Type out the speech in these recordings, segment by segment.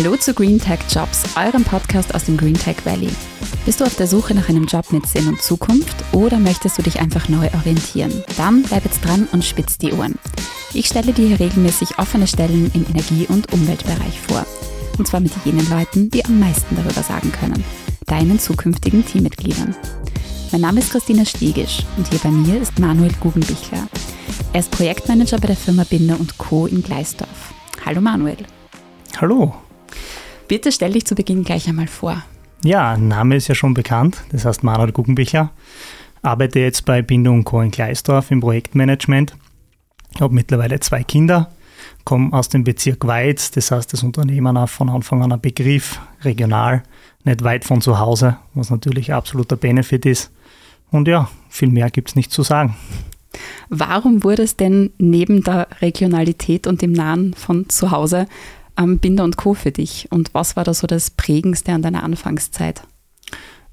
Hallo zu Green Tech Jobs, eurem Podcast aus dem Green Tech Valley. Bist du auf der Suche nach einem Job mit Sinn und Zukunft oder möchtest du dich einfach neu orientieren? Dann bleib jetzt dran und spitz die Ohren. Ich stelle dir hier regelmäßig offene Stellen im Energie- und Umweltbereich vor. Und zwar mit jenen Leuten, die am meisten darüber sagen können. Deinen zukünftigen Teammitgliedern. Mein Name ist Christina Stegisch und hier bei mir ist Manuel Guggenbichler. Er ist Projektmanager bei der Firma Binder Co. in Gleisdorf. Hallo Manuel. Hallo. Bitte stell dich zu Beginn gleich einmal vor. Ja, Name ist ja schon bekannt, das heißt Manuel Guggenbichler. Arbeite jetzt bei Bindung Co. in Gleisdorf im Projektmanagement. Habe mittlerweile zwei Kinder, komme aus dem Bezirk Weiz, das heißt das Unternehmen auch von Anfang an ein Begriff, regional, nicht weit von zu Hause, was natürlich absoluter Benefit ist. Und ja, viel mehr gibt es nicht zu sagen. Warum wurde es denn neben der Regionalität und dem Nahen von zu Hause Binder und Co. für dich? Und was war da so das Prägendste an deiner Anfangszeit?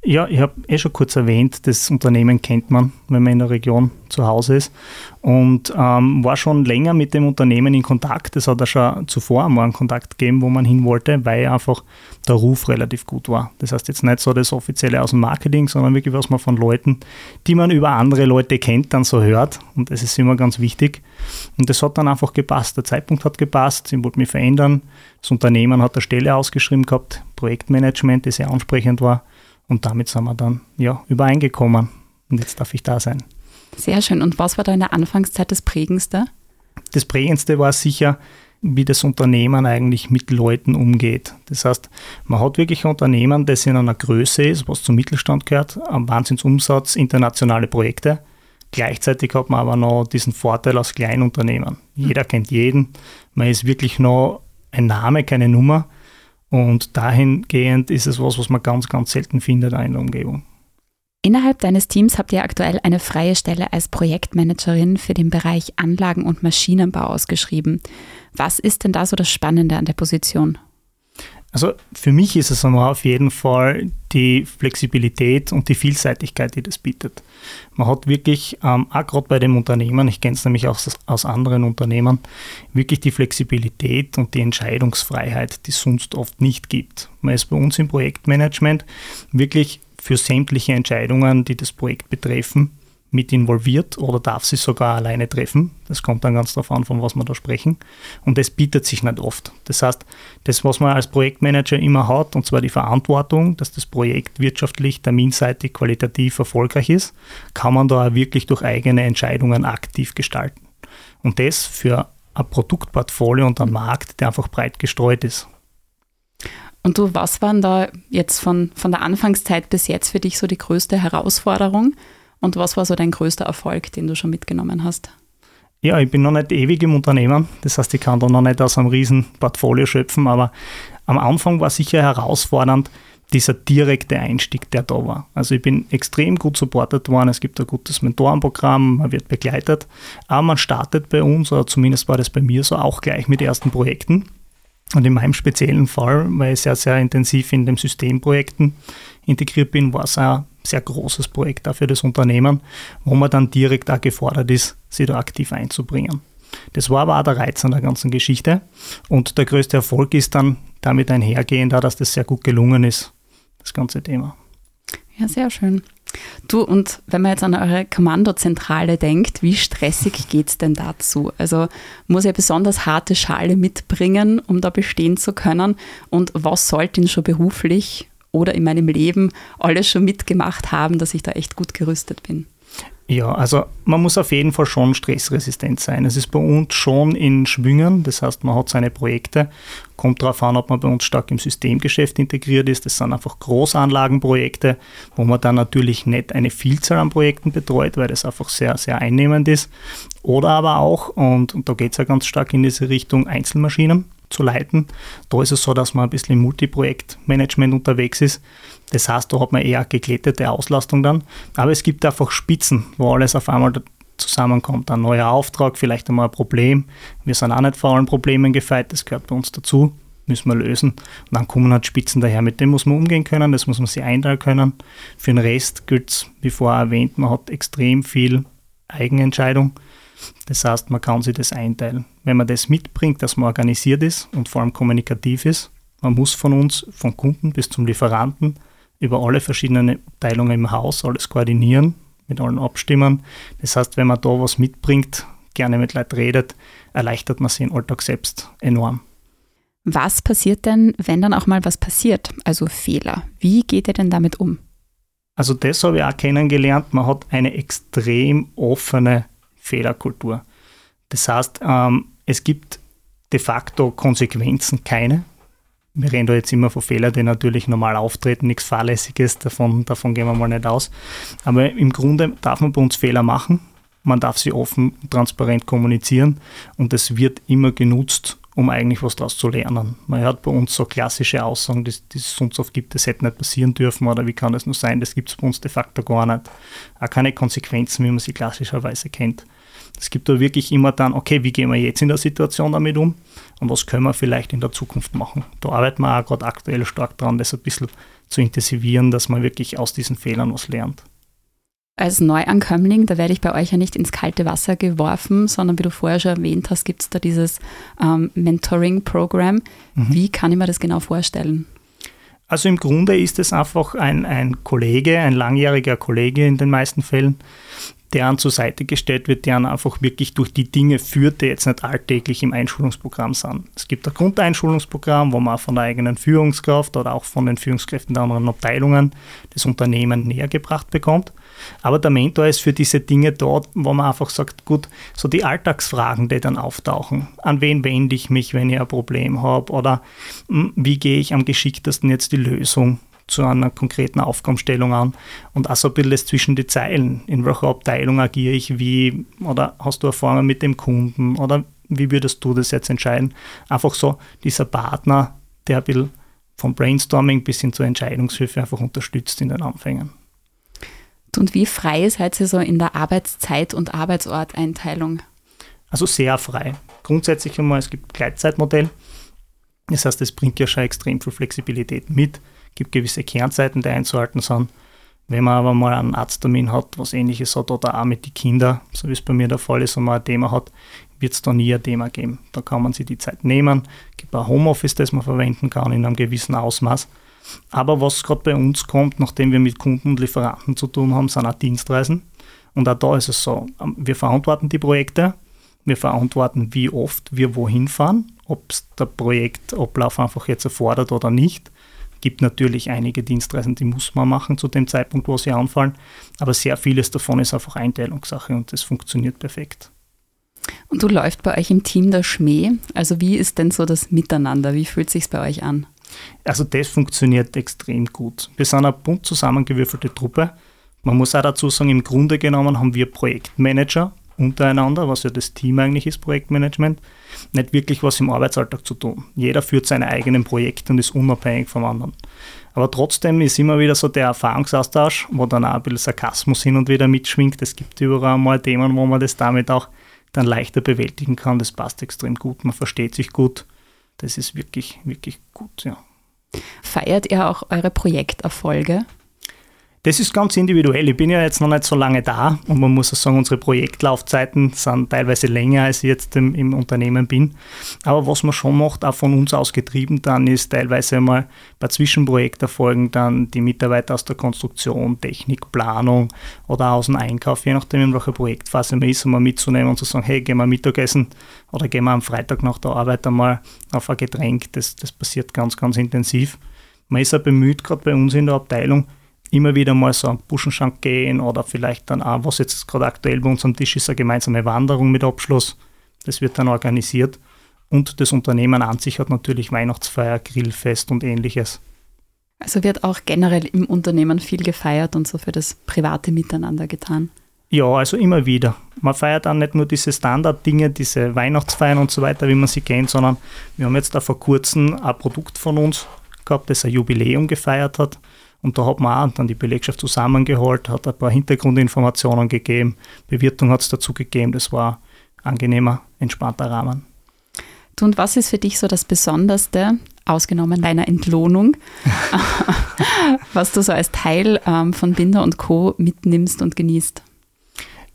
Ja, ich habe eh schon kurz erwähnt, das Unternehmen kennt man, wenn man in der Region zu Hause ist. Und ähm, war schon länger mit dem Unternehmen in Kontakt. Es hat ja schon zuvor einmal einen Kontakt gegeben, wo man hin wollte, weil einfach der Ruf relativ gut war. Das heißt jetzt nicht so das Offizielle aus dem Marketing, sondern wirklich was man von Leuten, die man über andere Leute kennt, dann so hört. Und das ist immer ganz wichtig. Und das hat dann einfach gepasst. Der Zeitpunkt hat gepasst, ich wollte mich verändern. Das Unternehmen hat eine Stelle ausgeschrieben gehabt, Projektmanagement, das sehr ansprechend war. Und damit sind wir dann ja, übereingekommen. Und jetzt darf ich da sein. Sehr schön. Und was war da in der Anfangszeit das Prägendste? Das Prägendste war sicher, wie das Unternehmen eigentlich mit Leuten umgeht. Das heißt, man hat wirklich ein Unternehmen, das in einer Größe ist, was zum Mittelstand gehört, am Wahnsinnsumsatz, internationale Projekte. Gleichzeitig hat man aber noch diesen Vorteil aus Kleinunternehmen. Jeder kennt jeden. Man ist wirklich noch ein Name, keine Nummer. Und dahingehend ist es was, was man ganz, ganz selten findet in der Umgebung. Innerhalb deines Teams habt ihr aktuell eine freie Stelle als Projektmanagerin für den Bereich Anlagen- und Maschinenbau ausgeschrieben. Was ist denn da so das Spannende an der Position? Also für mich ist es einmal auf jeden Fall die Flexibilität und die Vielseitigkeit, die das bietet. Man hat wirklich, ähm, auch gerade bei dem Unternehmen, ich kenne es nämlich auch aus, anderen Unternehmen, wirklich die Flexibilität und die Entscheidungsfreiheit, die es sonst oft nicht gibt. Man ist bei uns im Projektmanagement wirklich für sämtliche Entscheidungen, die das Projekt betreffen, mit involviert oder darf sie sogar alleine treffen. Das kommt dann ganz darauf an, von was wir da sprechen. Und das bietet sich nicht oft. Das heißt, das, was man als Projektmanager immer hat, und zwar die Verantwortung, dass das Projekt wirtschaftlich, terminseitig, qualitativ erfolgreich ist, kann man da wirklich durch eigene Entscheidungen aktiv gestalten. Und das für ein Produktportfolio und einen Markt, der einfach breit gestreut ist. Und du, was waren da jetzt von, von der Anfangszeit bis jetzt für dich so die größte Herausforderung? Und was war so dein größter Erfolg, den du schon mitgenommen hast? Ja, ich bin noch nicht ewig im Unternehmen. Das heißt, ich kann da noch nicht aus einem riesen Portfolio schöpfen, aber am Anfang war sicher herausfordernd dieser direkte Einstieg, der da war. Also ich bin extrem gut supportet worden. Es gibt ein gutes Mentorenprogramm, man wird begleitet. Aber man startet bei uns, oder zumindest war das bei mir so, auch gleich mit ersten Projekten. Und in meinem speziellen Fall, weil ich sehr, sehr intensiv in den Systemprojekten integriert bin, war es ein sehr großes Projekt auch für das Unternehmen, wo man dann direkt auch gefordert ist, sich da aktiv einzubringen. Das war aber auch der Reiz an der ganzen Geschichte. Und der größte Erfolg ist dann damit einhergehend, dass das sehr gut gelungen ist, das ganze Thema. Ja, sehr schön. Du, und wenn man jetzt an eure Kommandozentrale denkt, wie stressig geht es denn dazu? Also muss ihr besonders harte Schale mitbringen, um da bestehen zu können? Und was sollte ihn schon beruflich oder in meinem Leben alles schon mitgemacht haben, dass ich da echt gut gerüstet bin? Ja, also man muss auf jeden Fall schon stressresistent sein. Es ist bei uns schon in Schwüngen, das heißt, man hat seine Projekte, kommt darauf an, ob man bei uns stark im Systemgeschäft integriert ist. Das sind einfach Großanlagenprojekte, wo man dann natürlich nicht eine Vielzahl an Projekten betreut, weil das einfach sehr, sehr einnehmend ist. Oder aber auch, und, und da geht es ja ganz stark in diese Richtung, Einzelmaschinen zu leiten. Da ist es so, dass man ein bisschen im Multiprojektmanagement unterwegs ist. Das heißt, da hat man eher geglättete Auslastung dann. Aber es gibt einfach Spitzen, wo alles auf einmal zusammenkommt. Ein neuer Auftrag, vielleicht einmal ein Problem. Wir sind auch nicht vor allen Problemen gefeit, das gehört bei uns dazu, müssen wir lösen. Und dann kommen halt Spitzen daher, mit dem muss man umgehen können, das muss man sich einteilen können. Für den Rest gilt es, wie vorher erwähnt, man hat extrem viel Eigenentscheidung. Das heißt, man kann sich das einteilen. Wenn man das mitbringt, dass man organisiert ist und vor allem kommunikativ ist, Man muss von uns, vom Kunden bis zum Lieferanten, über alle verschiedenen Teilungen im Haus alles koordinieren, mit allen abstimmen. Das heißt, wenn man da was mitbringt, gerne mit Leuten redet, erleichtert man sich im Alltag selbst enorm. Was passiert denn, wenn dann auch mal was passiert, also Fehler? Wie geht ihr denn damit um? Also das habe ich auch kennengelernt. Man hat eine extrem offene Fehlerkultur. Das heißt, ähm, es gibt de facto Konsequenzen keine. Wir reden da jetzt immer von Fehlern, die natürlich normal auftreten, nichts Fahrlässiges, davon, davon gehen wir mal nicht aus. Aber im Grunde darf man bei uns Fehler machen. Man darf sie offen, transparent kommunizieren und es wird immer genutzt, um eigentlich was daraus zu lernen. Man hört bei uns so klassische Aussagen, die, die es sonst oft gibt, das hätte nicht passieren dürfen oder wie kann das nur sein, das gibt es bei uns de facto gar nicht. Auch keine Konsequenzen, wie man sie klassischerweise kennt. Es gibt da wirklich immer dann, okay, wie gehen wir jetzt in der Situation damit um und was können wir vielleicht in der Zukunft machen. Da arbeiten wir auch gerade aktuell stark dran, das ein bisschen zu intensivieren, dass man wirklich aus diesen Fehlern was lernt als Neuankömmling, da werde ich bei euch ja nicht ins kalte Wasser geworfen, sondern wie du vorher schon erwähnt hast, gibt es da dieses ähm, Mentoring-Programm. Mhm. Wie kann ich mir das genau vorstellen? Also im Grunde ist es einfach ein, ein Kollege, ein langjähriger Kollege in den meisten Fällen, der an zur Seite gestellt wird, der einfach wirklich durch die Dinge führt, die jetzt nicht alltäglich im Einschulungsprogramm sind. Es gibt ein Grundeinschulungsprogramm, wo man von der eigenen Führungskraft oder auch von den Führungskräften der anderen Abteilungen das Unternehmen näher gebracht bekommt. Aber der Mentor ist für diese Dinge dort, wo man einfach sagt, gut, so die Alltagsfragen, die dann auftauchen. An wen wende ich mich, wenn ich ein Problem habe? Oder hm, wie gehe ich am geschicktesten jetzt die Lösung zu einer konkreten Aufgabenstellung an und auch so ein bisschen das zwischen die Zeilen. In welcher Abteilung agiere ich wie oder hast du Erfahrungen mit dem Kunden oder wie würdest du das jetzt entscheiden? Einfach so dieser Partner, der ein bisschen vom Brainstorming bis hin zur Entscheidungshilfe einfach unterstützt in den Anfängen. Und wie frei seid ihr so in der Arbeitszeit- und Arbeitsorteinteilung? Also sehr frei. Grundsätzlich einmal, es gibt Gleitzeitmodell. Das heißt, es bringt ja schon extrem viel Flexibilität mit gibt gewisse Kernzeiten, die einzuhalten sind. Wenn man aber mal einen Arzttermin hat, was ähnliches hat, oder auch mit den Kindern, so wie es bei mir der Fall ist, und man ein Thema hat, wird es da nie ein Thema geben. Da kann man sich die Zeit nehmen. Es gibt ein Homeoffice, das man verwenden kann in einem gewissen Ausmaß. Aber was gerade bei uns kommt, nachdem wir mit Kunden und Lieferanten zu tun haben, sind auch Dienstreisen. Und auch da ist es so, ähm, wir verantworten die Projekte, wir verantworten, wie oft wir wohin fahren, ob es der Projektablauf einfach jetzt erfordert oder nicht gibt natürlich einige Dienstreisen, die muss man machen zu dem Zeitpunkt, wo sie anfallen, aber sehr vieles davon ist einfach Einteilungssache und das funktioniert perfekt. Und du läuft bei euch im Team der Schmäh. Also wie ist denn so das Miteinander? Wie fühlt sich bei euch an? Also das funktioniert extrem gut. Wir sind eine bunt zusammengewürfelte Truppe. Man muss auch dazu sagen, im Grunde genommen haben wir Projektmanager, untereinander, was ja das Team eigentlich ist, Projektmanagement, nicht wirklich was im Arbeitsalltag zu tun. Jeder führt seine eigenen Projekte und ist unabhängig vom anderen. Aber trotzdem ist immer wieder so der Erfahrungsaustausch, wo dann auch ein bisschen Sarkasmus hin und wieder mitschwingt. Es gibt überall mal Themen, wo man das damit auch dann leichter bewältigen kann. Das passt extrem gut, man versteht sich gut. Das ist wirklich, wirklich gut, ja. Feiert ihr auch eure Projekterfolge? Das ist ganz individuell. Ich bin ja jetzt noch nicht so lange da und man muss auch sagen, unsere Projektlaufzeiten sind teilweise länger, als ich jetzt im, im Unternehmen bin. Aber was man schon macht, auch von uns aus getrieben dann, ist teilweise mal bei Zwischenprojekterfolgen dann die Mitarbeiter aus der Konstruktion, Technik, Planung oder aus dem Einkauf, je nachdem in welcher Projektphase man ist, um mal mitzunehmen und zu sagen, hey, gehen wir Mittagessen oder gehen wir am Freitag nach der Arbeit einmal auf ein Getränk. Das, das passiert ganz, ganz intensiv. Man ist auch bemüht, gerade bei uns in der Abteilung, immer wieder mal so am Buschenschank gehen oder vielleicht dann auch, was jetzt gerade aktuell bei uns am Tisch ist, eine gemeinsame Wanderung mit Abschluss. Das wird dann organisiert. Und das Unternehmen an sich hat natürlich Weihnachtsfeier, Grillfest und ähnliches. Also wird auch generell im Unternehmen viel gefeiert und so für das private Miteinander getan. Ja, also immer wieder. Man feiert dann nicht nur diese Standarddinge, diese Weihnachtsfeiern und so weiter, wie man sie kennt, sondern wir haben jetzt da vor kurzem ein Produkt von uns gehabt, das ein Jubiläum gefeiert hat. Und da hat man auch dann die Belegschaft zusammengeholt, hat ein paar Hintergrundinformationen gegeben, Bewirtung hat es dazu gegeben. Das war ein angenehmer, entspannter Rahmen. Du, und was ist für dich so das Besonderste, ausgenommen deiner Entlohnung, was du so als Teil ähm, von Binder und Co. mitnimmst und genießt?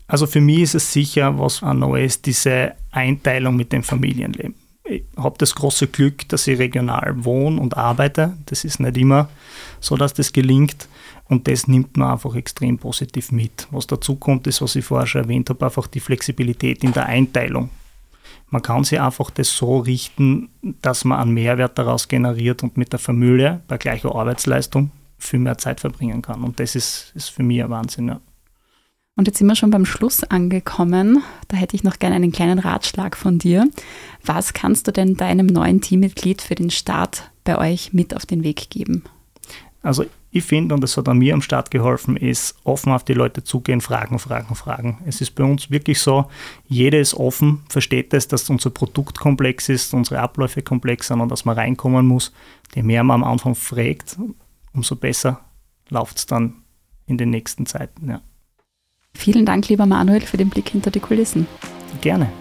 Also für mich ist es sicher, was neu ist, diese Einteilung mit dem Familienleben habe das große Glück, dass ich regional wohne und arbeite. Das ist nicht immer so, dass das gelingt. Und das nimmt man einfach extrem positiv mit. Was dazu kommt, ist, was ich vorher schon erwähnt habe, einfach die Flexibilität in der Einteilung. Man kann sich einfach das so richten, dass man einen Mehrwert daraus generiert und mit der Familie bei gleicher Arbeitsleistung viel mehr Zeit verbringen kann. Und das ist, ist für mich ein Wahnsinn. Ja. Und jetzt sind wir schon beim Schluss angekommen. Da hätte ich noch gerne einen kleinen Ratschlag von dir. Was kannst du denn deinem neuen Teammitglied für den Start bei euch mit auf den Weg geben? Also ich finde, und das hat an mir am Start geholfen, ist offen auf die Leute zugehen, fragen, fragen, fragen. Es ist bei uns wirklich so, jeder ist offen, versteht es, dass unser Produkt komplex ist, unsere Abläufe komplex sind und dass man reinkommen muss. Je mehr man am Anfang fragt, umso besser läuft es dann in den nächsten Zeiten. Ja. Vielen Dank, lieber Manuel, für den Blick hinter die Kulissen. Gerne.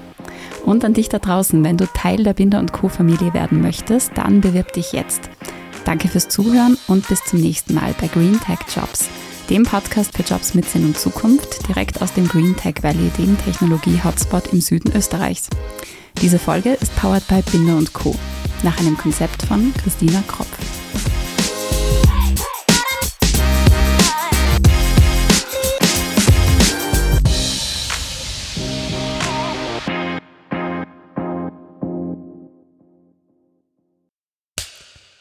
Und an dich da draußen, wenn du Teil der Binder und Co. Familie werden möchtest, dann bewirb dich jetzt. Danke fürs Zuhören und bis zum nächsten Mal bei Green Tech Jobs, dem Podcast für Jobs mit Sinn und Zukunft, direkt aus dem Green Tech Valley, dem Technologie-Hotspot im Süden Österreichs. Diese Folge ist powered by Binder und Co. nach einem Konzept von Christina Kropf.